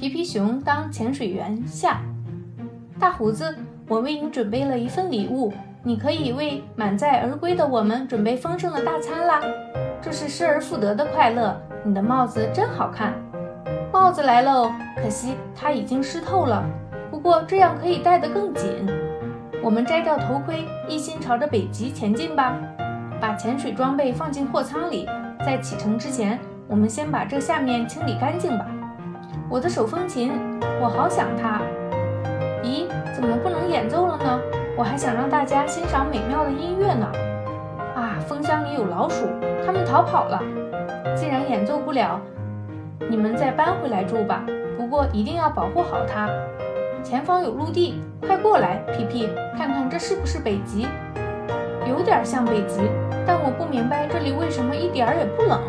皮皮熊当潜水员下。大胡子，我为你准备了一份礼物，你可以为满载而归的我们准备丰盛的大餐啦。这是失而复得的快乐。你的帽子真好看，帽子来喽，可惜它已经湿透了。不过这样可以戴得更紧。我们摘掉头盔，一心朝着北极前进吧。把潜水装备放进货舱里，在启程之前，我们先把这下面清理干净吧。我的手风琴，我好想它。咦，怎么不能演奏了呢？我还想让大家欣赏美妙的音乐呢。啊，风箱里有老鼠，它们逃跑了。既然演奏不了，你们再搬回来住吧。不过一定要保护好它。前方有陆地，快过来，皮皮，看看这是不是北极？有点像北极，但我不明白这里为什么一点儿也不冷。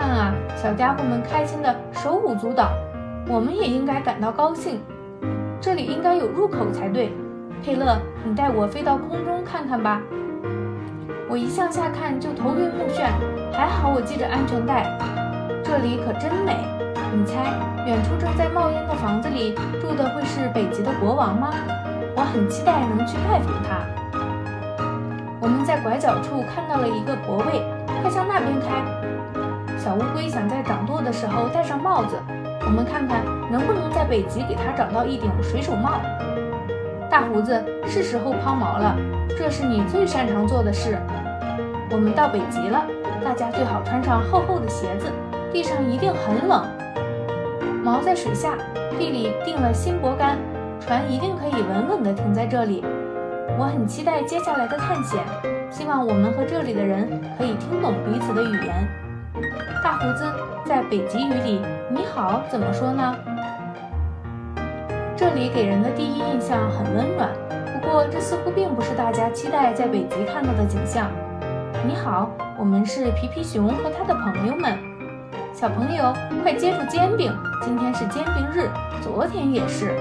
看啊，小家伙们开心的手舞足蹈，我们也应该感到高兴。这里应该有入口才对。佩勒，你带我飞到空中看看吧。我一向下看就头晕目眩，还好我系着安全带。这里可真美。你猜，远处正在冒烟的房子里住的会是北极的国王吗？我很期待能去拜访他。我们在拐角处看到了一个泊位，快向那边开。小乌龟想在掌舵的时候戴上帽子。我们看看能不能在北极给它找到一顶水手帽。大胡子，是时候抛锚了，这是你最擅长做的事。我们到北极了，大家最好穿上厚厚的鞋子，地上一定很冷。锚在水下，地里钉了新箔杆，船一定可以稳稳地停在这里。我很期待接下来的探险，希望我们和这里的人可以听懂彼此的语言。大胡子，在北极语里，你好怎么说呢？这里给人的第一印象很温暖，不过这似乎并不是大家期待在北极看到的景象。你好，我们是皮皮熊和他的朋友们。小朋友，快接住煎饼，今天是煎饼日，昨天也是。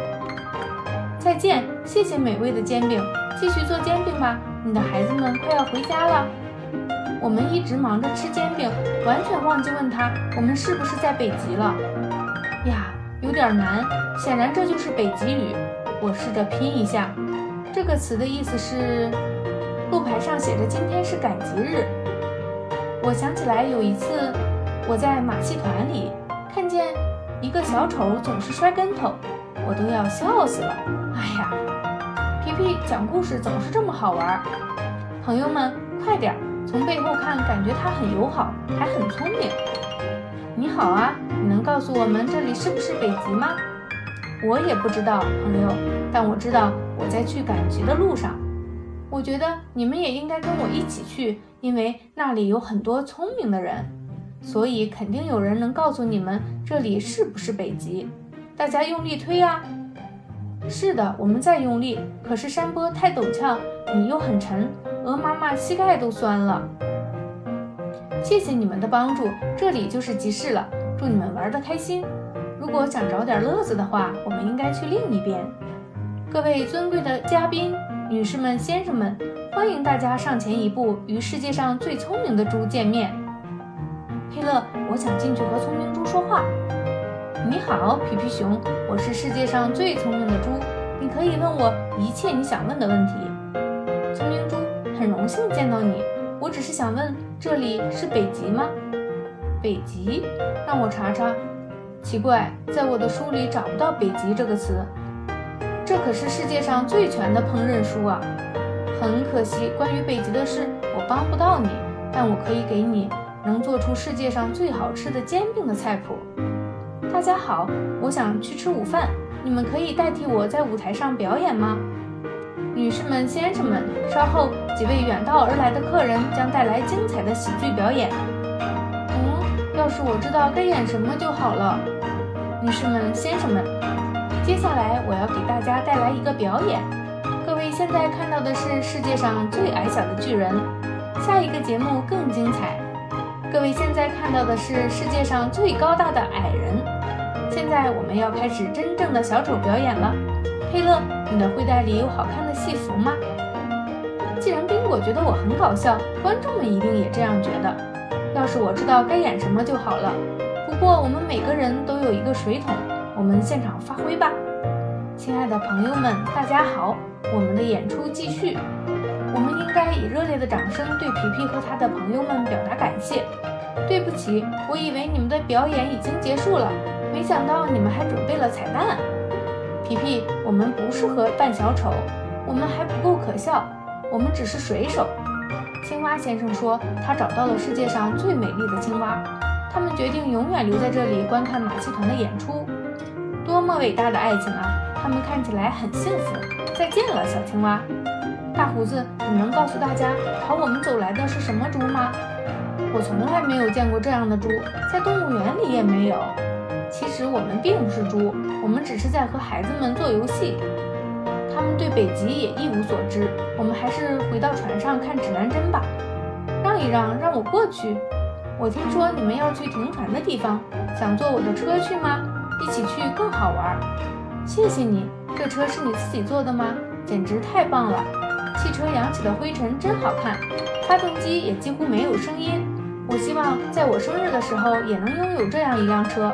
再见，谢谢美味的煎饼，继续做煎饼吧。你的孩子们快要回家了。我们一直忙着吃煎饼，完全忘记问他我们是不是在北极了。呀，有点难，显然这就是北极语。我试着拼一下，这个词的意思是，路牌上写着今天是赶集日。我想起来有一次，我在马戏团里看见一个小丑总是摔跟头，我都要笑死了。哎呀，皮皮讲故事总是这么好玩。朋友们，快点！从背后看，感觉他很友好，还很聪明。你好啊，你能告诉我们这里是不是北极吗？我也不知道，朋友，但我知道我在去赶集的路上。我觉得你们也应该跟我一起去，因为那里有很多聪明的人，所以肯定有人能告诉你们这里是不是北极。大家用力推啊！是的，我们在用力，可是山坡太陡峭，你又很沉。鹅妈妈膝盖都酸了，谢谢你们的帮助，这里就是集市了。祝你们玩得开心。如果想找点乐子的话，我们应该去另一边。各位尊贵的嘉宾、女士们、先生们，欢迎大家上前一步，与世界上最聪明的猪见面。佩勒，我想进去和聪明猪说话。你好，皮皮熊，我是世界上最聪明的猪，你可以问我一切你想问的问题。聪明猪。很荣幸见到你，我只是想问，这里是北极吗？北极？让我查查。奇怪，在我的书里找不到“北极”这个词。这可是世界上最全的烹饪书啊！很可惜，关于北极的事我帮不到你，但我可以给你能做出世界上最好吃的煎饼的菜谱。大家好，我想去吃午饭，你们可以代替我在舞台上表演吗？女士们、先生们，稍后几位远道而来的客人将带来精彩的喜剧表演。嗯，要是我知道该演什么就好了。女士们、先生们，接下来我要给大家带来一个表演。各位现在看到的是世界上最矮小的巨人，下一个节目更精彩。各位现在看到的是世界上最高大的矮人。现在我们要开始真正的小丑表演了。佩勒，你的会袋里有好看的戏服吗？既然宾果觉得我很搞笑，观众们一定也这样觉得。要是我知道该演什么就好了。不过我们每个人都有一个水桶，我我们现场发挥吧。亲爱的朋友们，大家好，我们的演出继续。我们应该以热烈的掌声对皮皮和他的朋友们表达感谢。对不起，我以为你们的表演已经结束了，没想到你们还准备了彩蛋。皮皮，我们不适合扮小丑，我们还不够可笑，我们只是水手。青蛙先生说，他找到了世界上最美丽的青蛙。他们决定永远留在这里观看马戏团的演出。多么伟大的爱情啊！他们看起来很幸福。再见了，小青蛙。大胡子，你能告诉大家朝我们走来的是什么猪吗？我从来没有见过这样的猪，在动物园里也没有。其实我们并不是猪，我们只是在和孩子们做游戏。他们对北极也一无所知。我们还是回到船上看指南针吧。让一让，让我过去。我听说你们要去停船的地方，想坐我的车去吗？一起去更好玩。谢谢你，这车是你自己做的吗？简直太棒了！汽车扬起的灰尘真好看，发动机也几乎没有声音。我希望在我生日的时候也能拥有这样一辆车。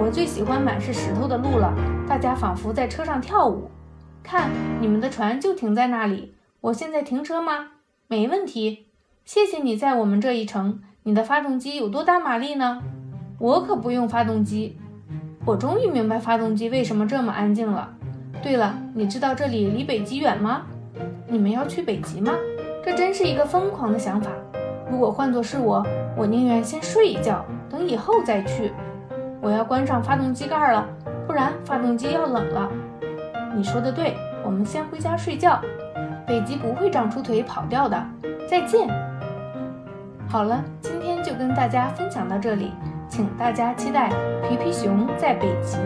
我最喜欢满是石头的路了，大家仿佛在车上跳舞。看，你们的船就停在那里。我现在停车吗？没问题。谢谢你在我们这一程。你的发动机有多大马力呢？我可不用发动机。我终于明白发动机为什么这么安静了。对了，你知道这里离北极远吗？你们要去北极吗？这真是一个疯狂的想法。如果换作是我，我宁愿先睡一觉，等以后再去。我要关上发动机盖了，不然发动机要冷了。你说的对，我们先回家睡觉。北极不会长出腿跑掉的。再见。好了，今天就跟大家分享到这里，请大家期待《皮皮熊在北极》。